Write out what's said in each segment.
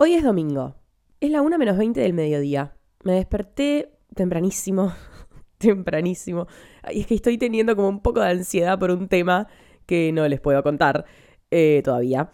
Hoy es domingo. Es la 1 menos 20 del mediodía. Me desperté tempranísimo. tempranísimo. Y es que estoy teniendo como un poco de ansiedad por un tema que no les puedo contar eh, todavía.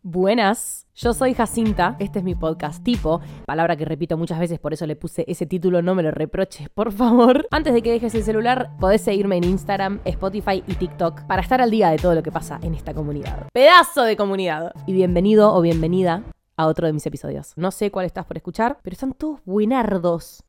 Buenas, yo soy Jacinta, este es mi podcast tipo, palabra que repito muchas veces, por eso le puse ese título, no me lo reproches, por favor. Antes de que dejes el celular, podés seguirme en Instagram, Spotify y TikTok para estar al día de todo lo que pasa en esta comunidad. Pedazo de comunidad. Y bienvenido o bienvenida a otro de mis episodios. No sé cuál estás por escuchar, pero están todos buenardos.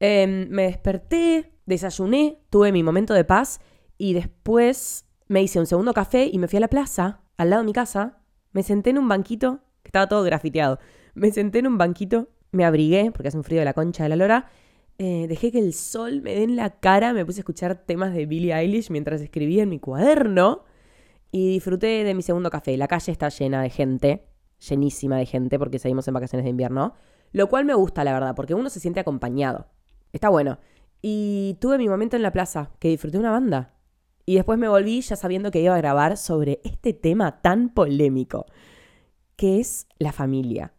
Em, me desperté, desayuné, tuve mi momento de paz y después me hice un segundo café y me fui a la plaza al lado de mi casa, me senté en un banquito, que estaba todo grafiteado, me senté en un banquito, me abrigué, porque hace un frío de la concha de la lora, eh, dejé que el sol me dé en la cara, me puse a escuchar temas de Billie Eilish mientras escribía en mi cuaderno y disfruté de mi segundo café. La calle está llena de gente, llenísima de gente, porque seguimos en vacaciones de invierno, lo cual me gusta, la verdad, porque uno se siente acompañado. Está bueno. Y tuve mi momento en la plaza, que disfruté una banda. Y después me volví ya sabiendo que iba a grabar sobre este tema tan polémico, que es la familia.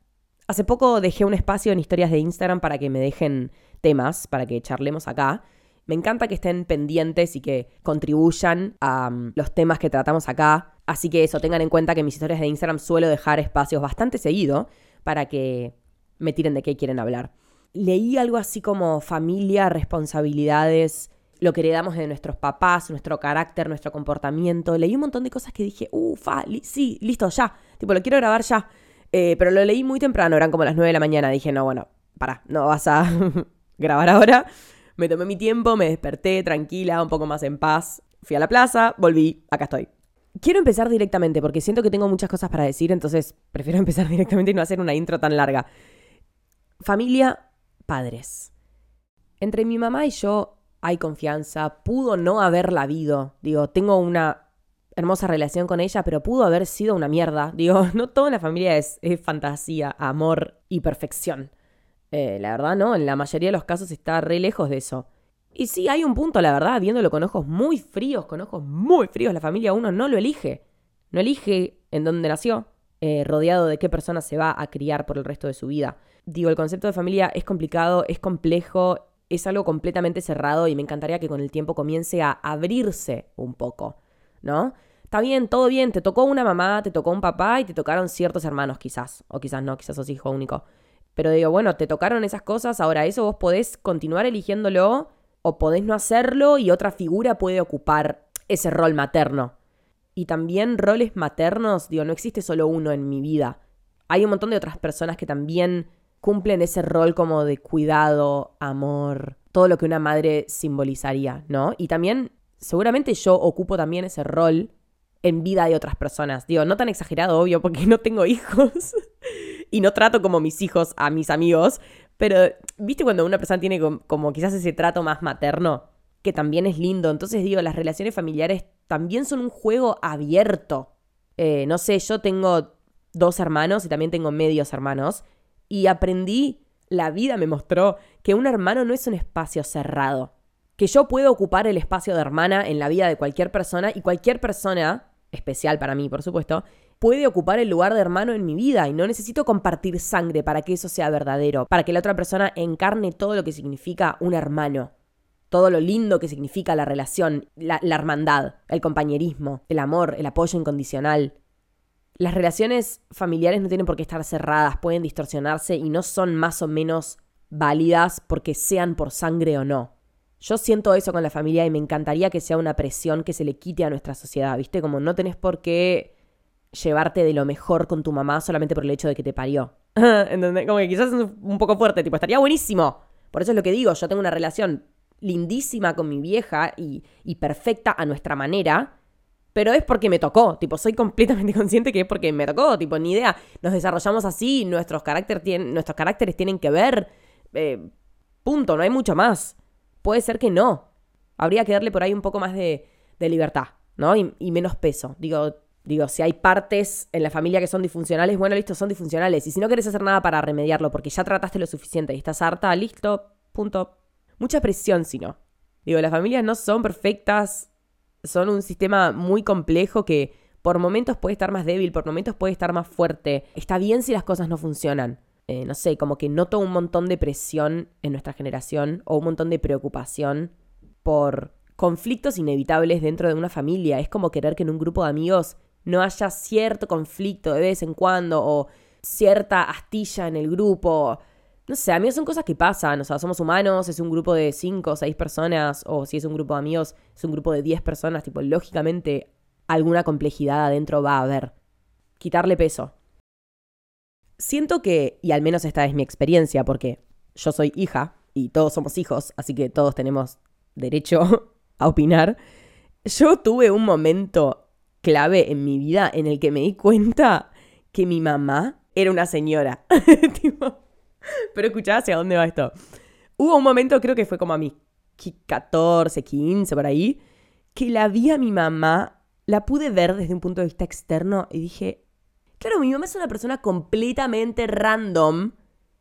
Hace poco dejé un espacio en historias de Instagram para que me dejen temas, para que charlemos acá. Me encanta que estén pendientes y que contribuyan a um, los temas que tratamos acá. Así que eso, tengan en cuenta que mis historias de Instagram suelo dejar espacios bastante seguido para que me tiren de qué quieren hablar. Leí algo así como familia, responsabilidades, lo que heredamos de nuestros papás, nuestro carácter, nuestro comportamiento. Leí un montón de cosas que dije, ufa, sí, listo, ya. Tipo, lo quiero grabar ya. Eh, pero lo leí muy temprano, eran como las 9 de la mañana. Dije, no, bueno, para, no vas a grabar ahora. Me tomé mi tiempo, me desperté tranquila, un poco más en paz. Fui a la plaza, volví, acá estoy. Quiero empezar directamente porque siento que tengo muchas cosas para decir, entonces prefiero empezar directamente y no hacer una intro tan larga. Familia, padres. Entre mi mamá y yo hay confianza, pudo no haberla habido. Digo, tengo una hermosa relación con ella, pero pudo haber sido una mierda. Digo, no toda la familia es, fantasía, amor y perfección. Eh, la verdad, no, en la mayoría de los casos está re lejos de eso. Y sí, hay un punto, la verdad, viéndolo con ojos muy fríos, con ojos muy fríos, la familia uno no lo elige. No elige en dónde nació, eh, rodeado de qué persona se va a criar por el resto de su vida. Digo, el concepto de familia es complicado, es complejo, es algo completamente cerrado y me encantaría que con el tiempo comience a abrirse un poco, ¿no? Está bien, todo bien, te tocó una mamá, te tocó un papá y te tocaron ciertos hermanos quizás, o quizás no, quizás sos hijo único. Pero digo, bueno, te tocaron esas cosas, ahora eso vos podés continuar eligiéndolo o podés no hacerlo y otra figura puede ocupar ese rol materno. Y también roles maternos, digo, no existe solo uno en mi vida. Hay un montón de otras personas que también cumplen ese rol como de cuidado, amor, todo lo que una madre simbolizaría, ¿no? Y también, seguramente yo ocupo también ese rol en vida de otras personas. Digo, no tan exagerado, obvio, porque no tengo hijos y no trato como mis hijos a mis amigos, pero, ¿viste cuando una persona tiene como, quizás ese trato más materno? Que también es lindo. Entonces digo, las relaciones familiares también son un juego abierto. Eh, no sé, yo tengo dos hermanos y también tengo medios hermanos y aprendí, la vida me mostró, que un hermano no es un espacio cerrado. Que yo puedo ocupar el espacio de hermana en la vida de cualquier persona y cualquier persona, especial para mí por supuesto, puede ocupar el lugar de hermano en mi vida y no necesito compartir sangre para que eso sea verdadero, para que la otra persona encarne todo lo que significa un hermano todo lo lindo que significa la relación, la, la, hermandad, el compañerismo, el amor, el apoyo incondicional, las relaciones familiares no tienen por qué estar cerradas, pueden distorsionarse y no son más o menos válidas porque sean por sangre o no. Yo siento eso con la familia y me encantaría que sea una presión que se le quite a nuestra sociedad, ¿viste? Como no tenés por qué llevarte de lo mejor con tu mamá solamente por el hecho de que te parió. Como que quizás es un poco fuerte, tipo, estaría buenísimo. Por eso es lo que digo, yo tengo una relación lindísima con mi vieja y, y perfecta a nuestra manera, pero es porque me tocó, tipo, soy completamente consciente que es porque me tocó, tipo, ni idea, nos desarrollamos así, nuestros, carácter tienen, nuestros caracteres tienen que ver, eh, punto, no hay mucho más. Puede ser que no. Habría que darle por ahí un poco más de, de libertad, ¿no? Y, y, menos peso. Digo, digo, si hay partes en la familia que son disfuncionales, bueno, listo, son disfuncionales. Y si no querés hacer nada para remediarlo porque ya trataste lo suficiente y estás harta, listo, punto. Mucha presión, si no. Digo, las familias no son perfectas, son un sistema muy complejo que Por momentos puede estar más débil, por momentos puede estar más fuerte. Está bien si las cosas no funcionan. Eh, no sé, como que noto un montón de presión en nuestra generación o un montón de preocupación por conflictos inevitables dentro de una familia. Es como querer que en un grupo de amigos no haya cierto conflicto de vez en cuando o cierta astilla en el grupo. No sé, a mí son cosas que pasan, o sea, somos humanos, es un grupo de cinco o seis personas, o si es un grupo de amigos, es un grupo de 10 personas, tipo, lógicamente alguna complejidad adentro va a haber. Quitarle peso. Siento que, y al menos esta es mi experiencia, porque yo soy hija y todos somos hijos, así que todos tenemos derecho a opinar. Yo tuve un momento clave en mi vida en el que me di cuenta que mi mamá era una señora. pero escuchá hacia dónde va esto. Hubo un momento, creo que fue como a mis 14, 15, por ahí, que la vi a mi mamá, la pude ver desde un punto de vista externo y dije, claro, mi mamá es una persona completamente random,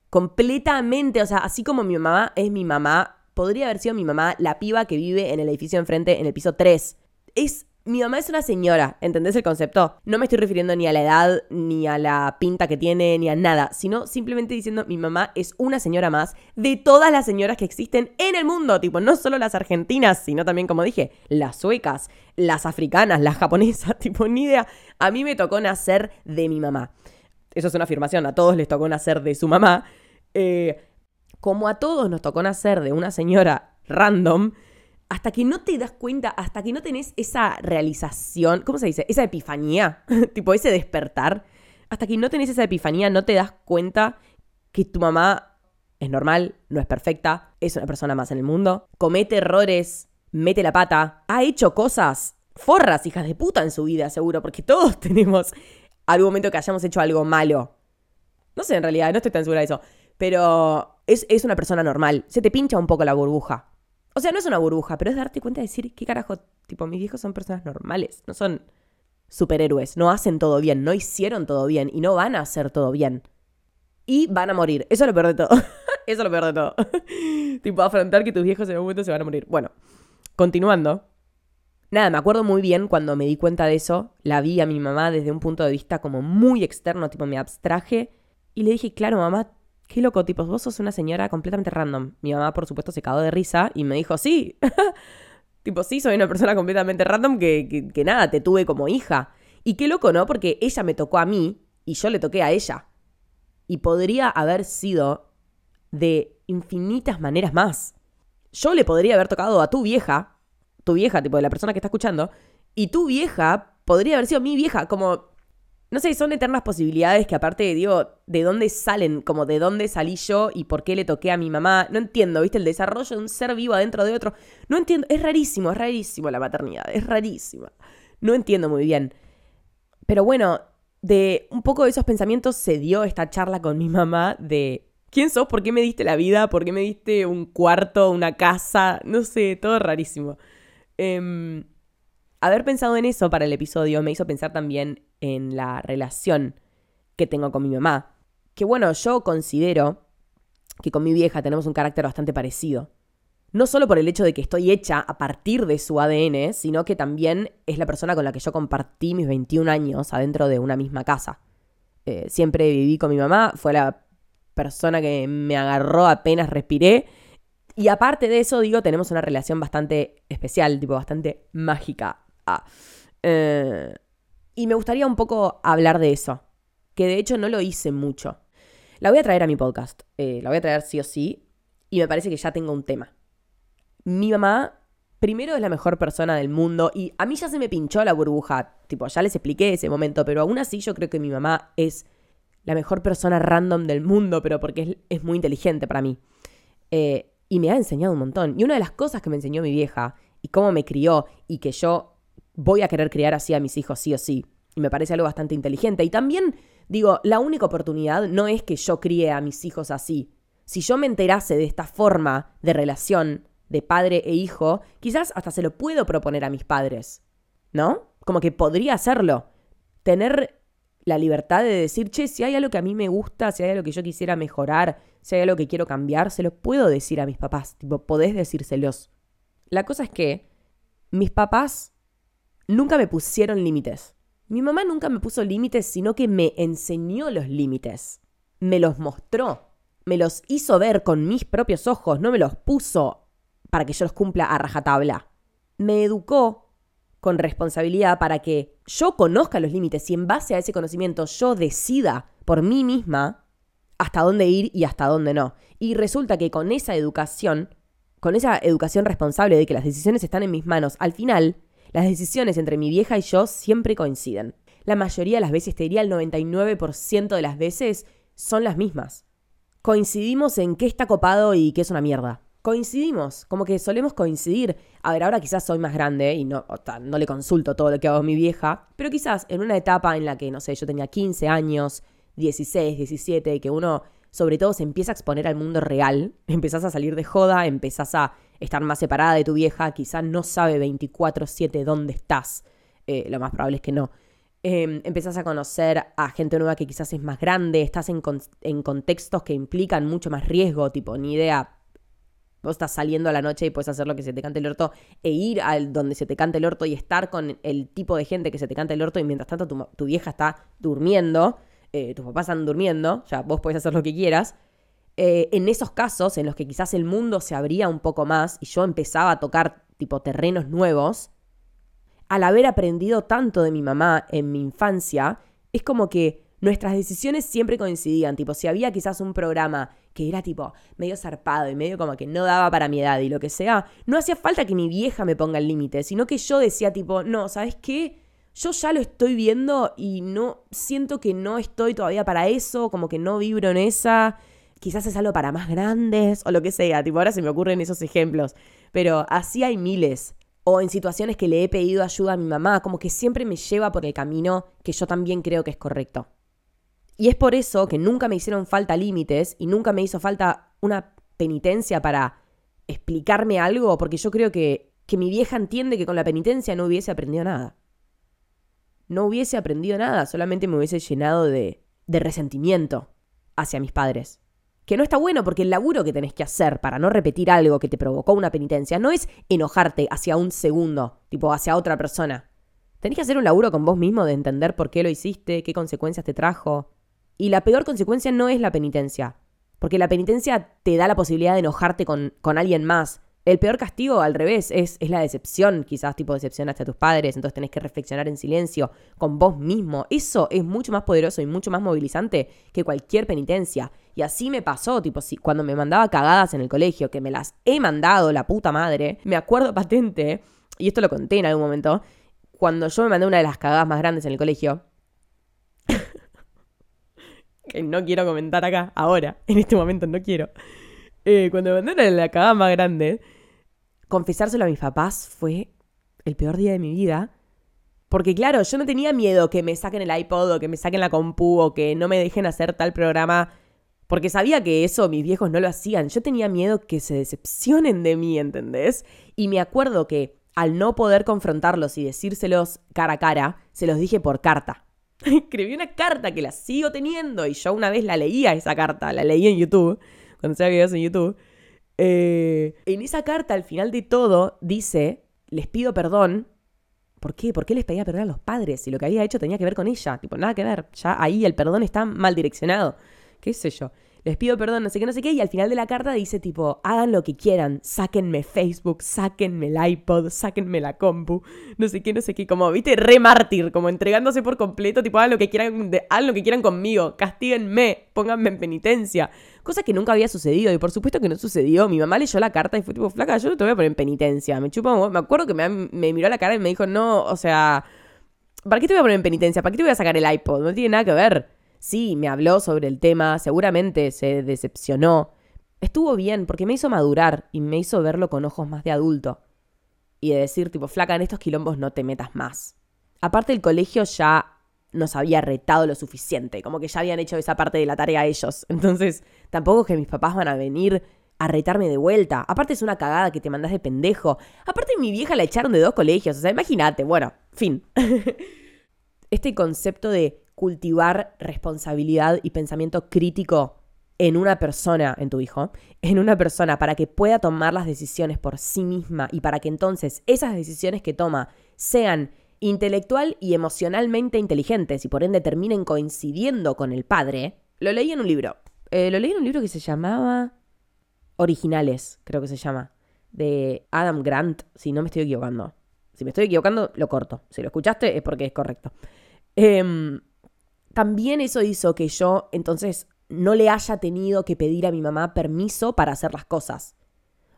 completamente, o sea, así como mi mamá es mi mamá, podría haber sido mi mamá la piba que vive en el edificio enfrente, en el piso 3. Es mi mamá es una señora, ¿entendés el concepto? No me estoy refiriendo ni a la edad, ni a la pinta que tiene, ni a nada, sino simplemente diciendo mi mamá es una señora más de todas las señoras que existen en el mundo, tipo, no solo las argentinas, sino también, como dije, las suecas, las africanas, las japonesas, tipo, ni idea. A mí me tocó nacer de mi mamá. Eso es una afirmación, a todos les tocó nacer de su mamá. Eh, como a todos nos tocó nacer de una señora random, hasta que no te das cuenta, hasta que no tenés esa realización, ¿cómo se dice? Esa epifanía, tipo ese despertar, hasta que no tenés esa epifanía, no te das cuenta que tu mamá es normal, no es perfecta, es una persona más en el mundo, comete errores, mete la pata, ha hecho cosas forras, hijas de puta en su vida, seguro, porque todos tenemos algún momento que hayamos hecho algo malo. No sé, en realidad, no estoy tan segura de eso, pero es, es una persona normal, se te pincha un poco la burbuja. O sea, no es una burbuja, pero es darte cuenta de decir, ¿qué carajo? Tipo, mis viejos son personas normales, no son superhéroes, no hacen todo bien, no hicieron todo bien y no van a hacer todo bien. Y van a morir. Eso es lo peor de todo. Eso es lo peor todo. tipo, afrontar que tus viejos en algún momento se van a morir. Bueno, continuando. Nada, me acuerdo muy bien cuando me di cuenta de eso. La vi a mi mamá desde un punto de vista como muy externo, tipo me abstraje. Y le dije, claro, mamá, qué loco, tipo, vos sos una señora completamente random. Mi mamá, por supuesto, se cagó de risa y me dijo, sí, tipo, sí, soy una persona completamente random que, que, nada, te tuve como hija. Y qué loco, ¿no? Porque ella me tocó a mí y yo le toqué a ella. Y podría haber sido de infinitas maneras más. Yo le podría haber tocado a tu vieja, tu vieja, tipo de la persona que está escuchando, y tu vieja podría haber sido mi vieja, como no sé, son eternas posibilidades que aparte, digo, ¿de dónde salen? Como de dónde salí yo y por qué le toqué a mi mamá. No entiendo, ¿viste? El desarrollo de un ser vivo adentro de otro. No entiendo, es rarísimo, es rarísimo la maternidad, es rarísima. No entiendo muy bien. Pero bueno, de un poco de esos pensamientos se dio esta charla con mi mamá de ¿quién sos? ¿Por qué me diste la vida? ¿Por qué me diste un cuarto, una casa? No sé, todo rarísimo. Eh, haber pensado en eso para el episodio me hizo pensar también en la relación que tengo con mi mamá. Que bueno, yo considero que con mi vieja tenemos un carácter bastante parecido. No solo por el hecho de que estoy hecha a partir de su ADN, sino que también es la persona con la que yo compartí mis 21 años adentro de una misma casa. Eh, siempre viví con mi mamá, fue la persona que me agarró apenas respiré. Y aparte de eso, digo, tenemos una relación bastante especial, tipo bastante mágica. Eh, y me gustaría un poco hablar de eso, que de hecho no lo hice mucho. La voy a traer a mi podcast, eh, la voy a traer sí o sí, y me parece que ya tengo un tema. Mi mamá, primero es la mejor persona del mundo, y a mí ya se me pinchó la burbuja, tipo, ya les expliqué ese momento, pero aún así yo creo que mi mamá es la mejor persona random del mundo, pero porque es, muy inteligente para mí. Eh, y me ha enseñado un montón. Y una de las cosas que me enseñó mi vieja, y cómo me crió, y que yo voy a querer criar así a mis hijos sí o sí. Y me parece algo bastante inteligente. Y también, digo, la única oportunidad no es que yo críe a mis hijos así. Si yo me enterase de esta forma de relación de padre e hijo, quizás hasta se lo puedo proponer a mis padres. ¿No? Como que podría hacerlo. Tener la libertad de decir, che, si hay algo que a mí me gusta, si hay algo que yo quisiera mejorar, si hay algo que quiero cambiar, se lo puedo decir a mis papás. Tipo, podés decírselos. La cosa es que mis papás nunca me pusieron límites. Mi mamá nunca me puso límites, sino que me enseñó los límites. Me los mostró. Me los hizo ver con mis propios ojos, no me los puso para que yo los cumpla a rajatabla. Me educó con responsabilidad para que yo conozca los límites y en base a ese conocimiento yo decida por mí misma hasta dónde ir y hasta dónde no. Y resulta que con esa educación, con esa educación responsable de que las decisiones están en mis manos, al final las decisiones entre mi vieja y yo siempre coinciden. La mayoría de las veces, te diría el 99% de las veces, son las mismas. Coincidimos en qué está copado y qué es una mierda. Coincidimos, como que solemos coincidir. A ver, ahora quizás soy más grande y no, no le consulto todo lo que hago a mi vieja, pero quizás en una etapa en la que, no sé, yo tenía 15 años, 16, 17, que uno sobre todo se empieza a exponer al mundo real, empezás a salir de joda, empezás a estar más separada de tu vieja, quizás no sabe 24/7 dónde estás, eh, lo más probable es que no. Eh, empezás a conocer a gente nueva que quizás es más grande, estás en, en contextos que implican mucho más riesgo, tipo, ni idea, Vos estás saliendo a la noche y puedes hacer lo que se te cante el orto e ir al donde se te cante el orto y estar con el tipo de gente que se te cante el orto y mientras tanto tu, vieja está durmiendo, eh, tus papás están durmiendo, ya vos podés hacer lo que quieras. Eh, en esos casos en los que quizás el mundo se abría un poco más y yo empezaba a tocar tipo terrenos nuevos, al haber aprendido tanto de mi mamá en mi infancia, es como que nuestras decisiones siempre coincidían. Tipo, si había quizás un programa que era tipo medio zarpado y medio como que no daba para mi edad y lo que sea, no hacía falta que mi vieja me ponga el límite, sino que yo decía tipo, no, ¿sabes qué? Yo ya lo estoy viendo y no siento que no estoy todavía para eso, como que no vibro en esa. Quizás es algo para más grandes o lo que sea. Tipo, ahora se me ocurren esos ejemplos. Pero así hay miles. O en situaciones que le he pedido ayuda a mi mamá, como que siempre me lleva por el camino que yo también creo que es correcto. Y es por eso que nunca me hicieron falta límites y nunca me hizo falta una penitencia para explicarme algo, porque yo creo que, que mi vieja entiende que con la penitencia no hubiese aprendido nada. No hubiese aprendido nada, solamente me hubiese llenado de, de resentimiento hacia mis padres. Que no está bueno porque el laburo que tenés que hacer para no repetir algo que te provocó una penitencia no es enojarte hacia un segundo, tipo hacia otra persona. Tenés que hacer un laburo con vos mismo de entender por qué lo hiciste, qué consecuencias te trajo, y la peor consecuencia no es la penitencia, porque la penitencia te da la posibilidad de enojarte con, con alguien más. El peor castigo, al revés, es, es, la decepción. Quizás tipo decepcionaste a tus padres, entonces tenés que reflexionar en silencio con vos mismo. Eso es mucho más poderoso y mucho más movilizante que cualquier penitencia. Y así me pasó, tipo, si, cuando me mandaba cagadas en el colegio, que me las he mandado la puta madre, me acuerdo patente, y esto lo conté en algún momento, cuando yo me mandé una de las cagadas más grandes en el colegio, que no quiero comentar acá, ahora, en este momento no quiero. Eh, cuando me mandaron la cagada más grande, confesárselo a mis papás fue el peor día de mi vida. Porque claro, yo no tenía miedo que me saquen el iPod o que me saquen la compu o que no me dejen hacer tal programa. Porque sabía que eso mis viejos no lo hacían. Yo tenía miedo que se decepcionen de mí, ¿entendés? Y me acuerdo que al no poder confrontarlos y decírselos cara a cara, se los dije por carta. escribí una carta que la sigo teniendo y yo una vez la leía esa carta, la leí en YouTube, cuando hacía videos en YouTube. Eh, en esa carta, al final de todo, dice, les pido perdón. ¿Por qué? ¿Por qué les pedía perdón a los padres? Si lo que había hecho tenía que ver con ella. Tipo, nada que ver. Ya ahí el perdón está mal direccionado. ¿Qué sé yo? Les pido perdón, no sé qué, no sé qué, y al final de la carta dice tipo, hagan lo que quieran, sáquenme Facebook, sáquenme el iPod, sáquenme la compu, no sé qué, no sé qué, como, viste, re mártir, como entregándose por completo, tipo, hagan lo que quieran, hagan lo que quieran conmigo, castíguenme, pónganme en penitencia, cosa que nunca había sucedido, y por supuesto que no sucedió, mi mamá leyó la carta y fue tipo, flaca, yo no te voy a poner en penitencia, me chupa, me acuerdo que me, me miró a la cara y me dijo, no, o sea, ¿para qué te voy a poner en penitencia? ¿Para qué te voy a sacar el iPod? No tiene nada que ver. Sí, me habló sobre el tema, seguramente se decepcionó. Estuvo bien porque me hizo madurar y me hizo verlo con ojos más de adulto. Y de decir, tipo, flaca, en estos quilombos no te metas más. Aparte el colegio ya nos había retado lo suficiente, como que ya habían hecho esa parte de la tarea ellos. Entonces, tampoco es que mis papás van a venir a retarme de vuelta. Aparte es una cagada que te mandas de pendejo. Aparte mi vieja la echaron de dos colegios, o sea, imagínate, bueno, fin. este concepto de cultivar responsabilidad y pensamiento crítico en una persona, en tu hijo, en una persona para que pueda tomar las decisiones por sí misma y para que entonces esas decisiones que toma sean intelectual y emocionalmente inteligentes y por ende terminen coincidiendo con el padre, lo leí en un libro. Eh, lo leí en un libro que se llamaba Originales, creo que se llama, de Adam Grant, si no me estoy equivocando. Si me estoy equivocando, lo corto. Si lo escuchaste es porque es correcto. Em, también eso hizo que yo entonces no le haya tenido que pedir a mi mamá permiso para hacer las cosas.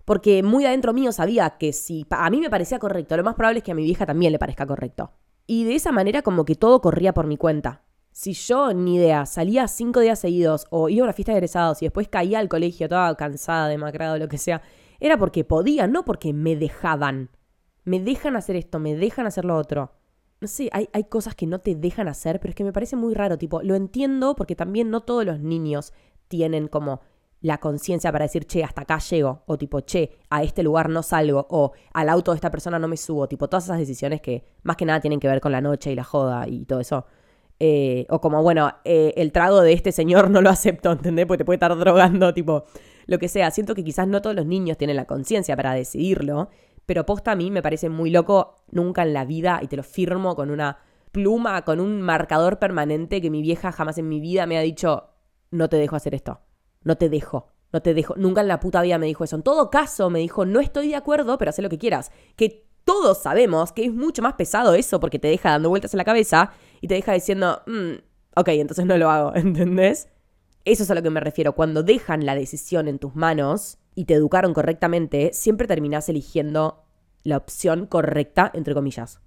Porque muy adentro mío sabía que si a mí me parecía correcto, lo más probable es que a mi vieja también le parezca correcto. Y de esa manera como que todo corría por mi cuenta. Si yo, ni idea, salía cinco días seguidos o iba a una fiesta de egresados y después caía al colegio toda cansada, demacrada, lo que sea, era porque podía, no porque me dejaban me dejan hacer esto, me dejan hacer lo otro. No sé, hay, hay cosas que no te dejan hacer, pero es que me parece muy raro, tipo, lo entiendo porque también no todos los niños tienen como la conciencia para decir, che, hasta acá llego, o tipo, che, a este lugar no salgo, o al auto de esta persona no me subo, tipo, todas esas decisiones que más que nada tienen que ver con la noche y la joda y todo eso. Eh, o como, bueno, eh, el trago de este señor no lo acepto, ¿entendés? Porque te puede estar drogando, tipo, lo que sea. Siento que quizás no todos los niños tienen la conciencia para decidirlo, pero posta a mí me parece muy loco, nunca en la vida, y te lo firmo con una pluma, con un marcador permanente que mi vieja jamás en mi vida me ha dicho, no te dejo hacer esto, no te dejo, no te dejo, nunca en la puta vida me dijo eso. En todo caso me dijo, no estoy de acuerdo, pero haz lo que quieras. Que todos sabemos que es mucho más pesado eso porque te deja dando vueltas en la cabeza y te deja diciendo, mm, ok, entonces no lo hago, ¿entendés? Eso es a lo que me refiero. Cuando dejan la decisión en tus manos, y te educaron correctamente, siempre terminás eligiendo la opción correcta, entre comillas.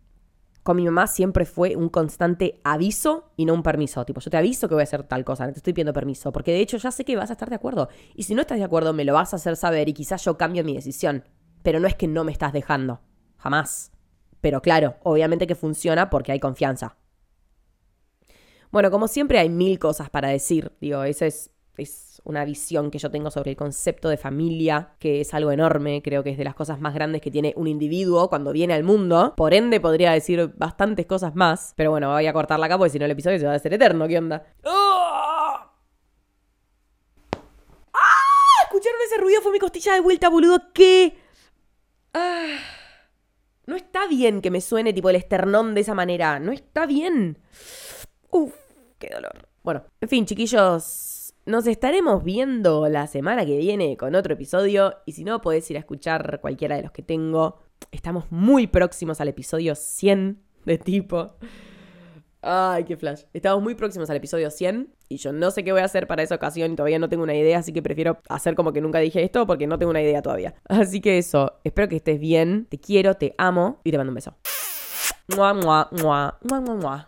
Con mi mamá siempre fue un constante aviso y no un permiso. Tipo, yo te aviso que voy a hacer tal cosa, no te estoy pidiendo permiso, porque de hecho ya sé que vas a estar de acuerdo. Y si no estás de acuerdo, me lo vas a hacer saber y quizás yo cambio mi decisión. Pero no es que no me estás dejando. Jamás. Pero claro, obviamente que funciona porque hay confianza. Bueno, como siempre hay mil cosas para decir. Digo, ese es es una visión que yo tengo sobre el concepto de familia, que es algo enorme, creo que es de las cosas más grandes que tiene un individuo cuando viene al mundo. Por ende, podría decir bastantes cosas más, pero bueno, voy a cortarla acá porque si no el episodio se va a hacer eterno, ¿qué onda? ¡Ah! ¡Ah! ¿Escucharon ese ruido? Fue mi costilla de vuelta, boludo. ¿Qué? ¡Ah! No está bien que me suene tipo el esternón de esa manera. No está bien. Uf, qué dolor. Bueno, en fin, chiquillos, nos estaremos viendo la semana que viene con otro episodio y si no podés ir a escuchar cualquiera de los que tengo. Estamos muy próximos al episodio 100 de tipo. Ay, qué flash. Estamos muy próximos al episodio 100 y yo no sé qué voy a hacer para esa ocasión y todavía no tengo una idea, así que prefiero hacer como que nunca dije esto porque no tengo una idea todavía. Así que eso, espero que estés bien, te quiero, te amo y te mando un beso. Mua, mua, mua, mua, mua.